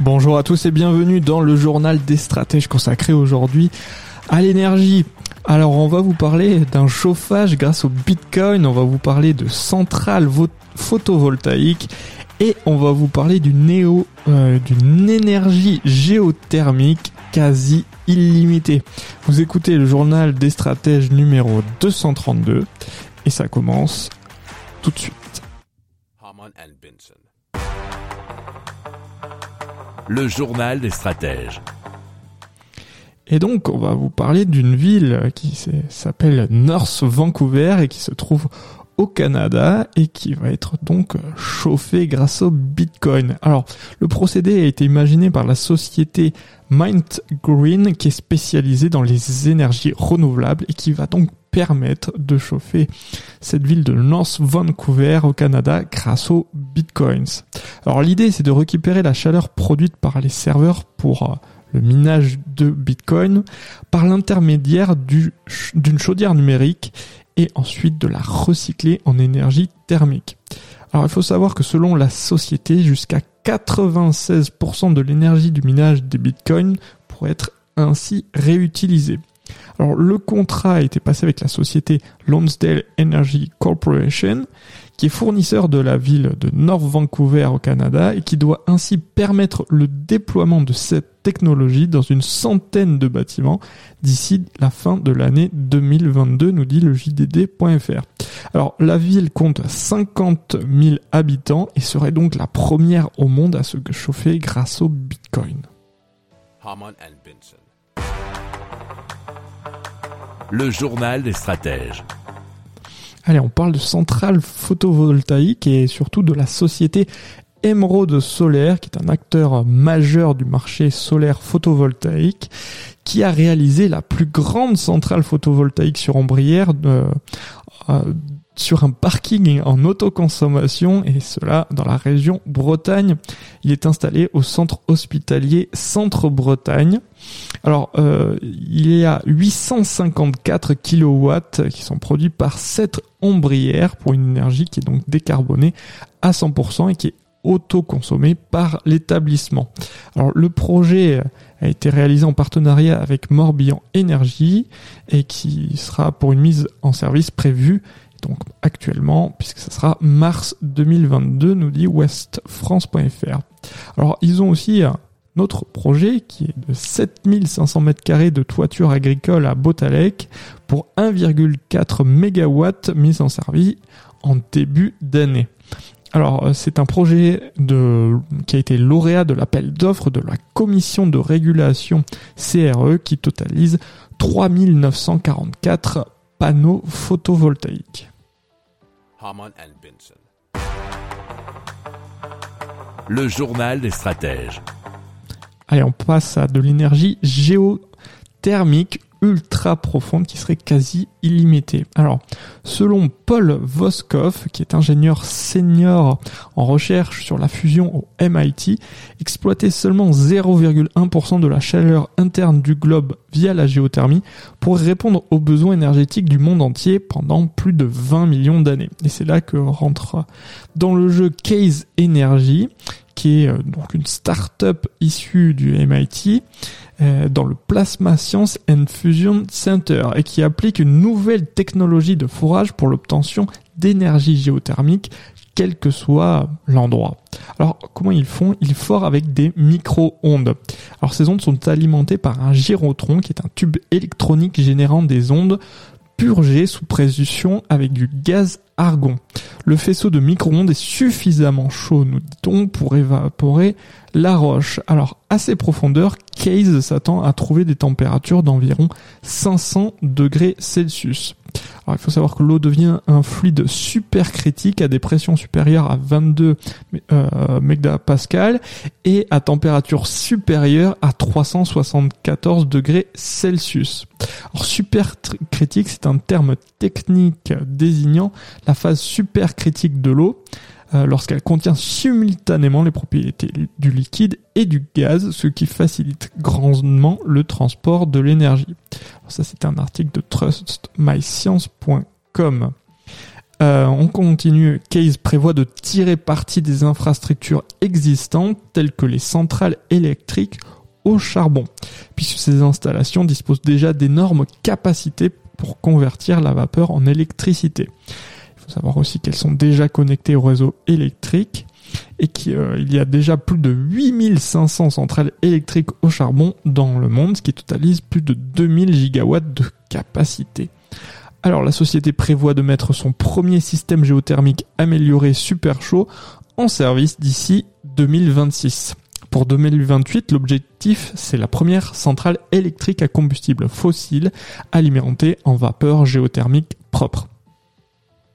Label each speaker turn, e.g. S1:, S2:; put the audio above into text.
S1: Bonjour à tous et bienvenue dans le journal des stratèges consacré aujourd'hui à l'énergie. Alors on va vous parler d'un chauffage grâce au Bitcoin, on va vous parler de centrales photovoltaïques et on va vous parler euh, d'une énergie géothermique quasi illimitée. Vous écoutez le journal des stratèges numéro 232 et ça commence tout de suite.
S2: Le journal des stratèges.
S1: Et donc, on va vous parler d'une ville qui s'appelle North Vancouver et qui se trouve au Canada et qui va être donc chauffé grâce au Bitcoin. Alors, le procédé a été imaginé par la société Mind Green qui est spécialisée dans les énergies renouvelables et qui va donc permettre de chauffer cette ville de North Vancouver au Canada grâce aux bitcoins. Alors l'idée c'est de récupérer la chaleur produite par les serveurs pour euh, le minage de bitcoin par l'intermédiaire d'une chaudière numérique et ensuite de la recycler en énergie thermique. Alors il faut savoir que selon la société, jusqu'à 96% de l'énergie du minage des bitcoins pourrait être ainsi réutilisée. Alors le contrat a été passé avec la société Lonsdale Energy Corporation, qui est fournisseur de la ville de North Vancouver au Canada et qui doit ainsi permettre le déploiement de cette technologie dans une centaine de bâtiments d'ici la fin de l'année 2022, nous dit le JDD.fr. Alors la ville compte 50 000 habitants et serait donc la première au monde à se chauffer grâce au Bitcoin
S2: le journal des stratèges.
S1: Allez, on parle de centrales photovoltaïques et surtout de la société Emerald Solaire, qui est un acteur majeur du marché solaire photovoltaïque, qui a réalisé la plus grande centrale photovoltaïque sur ombrière euh, sur un parking en autoconsommation et cela dans la région Bretagne. Il est installé au centre hospitalier Centre Bretagne. Alors, euh, il y a 854 kilowatts qui sont produits par cette ombrière pour une énergie qui est donc décarbonée à 100% et qui est autoconsommée par l'établissement. Alors, le projet a été réalisé en partenariat avec Morbihan Énergie et qui sera pour une mise en service prévue donc actuellement, puisque ce sera mars 2022, nous dit westfrance.fr. Alors ils ont aussi un autre projet qui est de 7500 m2 de toiture agricole à Botalec pour 1,4 MW mis en service en début d'année. Alors, euh, c'est un projet de, qui a été lauréat de l'appel d'offres de la commission de régulation CRE qui totalise 3944 panneaux photovoltaïques.
S2: Le journal des stratèges.
S1: Allez, on passe à de l'énergie géothermique ultra profonde qui serait quasi illimitée. Alors, selon Paul Voskov, qui est ingénieur senior en recherche sur la fusion au MIT, exploiter seulement 0,1% de la chaleur interne du globe via la géothermie pourrait répondre aux besoins énergétiques du monde entier pendant plus de 20 millions d'années. Et c'est là que rentre dans le jeu Case Energy, qui est euh, donc une start-up issue du MIT dans le Plasma Science and Fusion Center et qui applique une nouvelle technologie de forage pour l'obtention d'énergie géothermique quel que soit l'endroit. Alors comment ils font? Ils forent avec des micro-ondes. Alors ces ondes sont alimentées par un gyrotron qui est un tube électronique générant des ondes purgées sous pression avec du gaz argon. Le faisceau de micro-ondes est suffisamment chaud, nous dit-on, pour évaporer la roche. Alors, à ces profondeurs, Case s'attend à trouver des températures d'environ 500 degrés Celsius. Alors, il faut savoir que l'eau devient un fluide supercritique à des pressions supérieures à 22 euh, mégapascales et à température supérieure à 374 degrés Celsius. Alors, supercritique, c'est un terme technique désignant la phase supercritique de l'eau. Euh, lorsqu'elle contient simultanément les propriétés du liquide et du gaz, ce qui facilite grandement le transport de l'énergie. Ça, un article de trustmyscience.com. Euh, on continue. Case prévoit de tirer parti des infrastructures existantes telles que les centrales électriques au charbon, puisque ces installations disposent déjà d'énormes capacités pour convertir la vapeur en électricité savoir aussi qu'elles sont déjà connectées au réseau électrique et qu'il euh, y a déjà plus de 8500 centrales électriques au charbon dans le monde, ce qui totalise plus de 2000 gigawatts de capacité. Alors la société prévoit de mettre son premier système géothermique amélioré super chaud en service d'ici 2026. Pour 2028, l'objectif, c'est la première centrale électrique à combustible fossile alimentée en vapeur géothermique propre.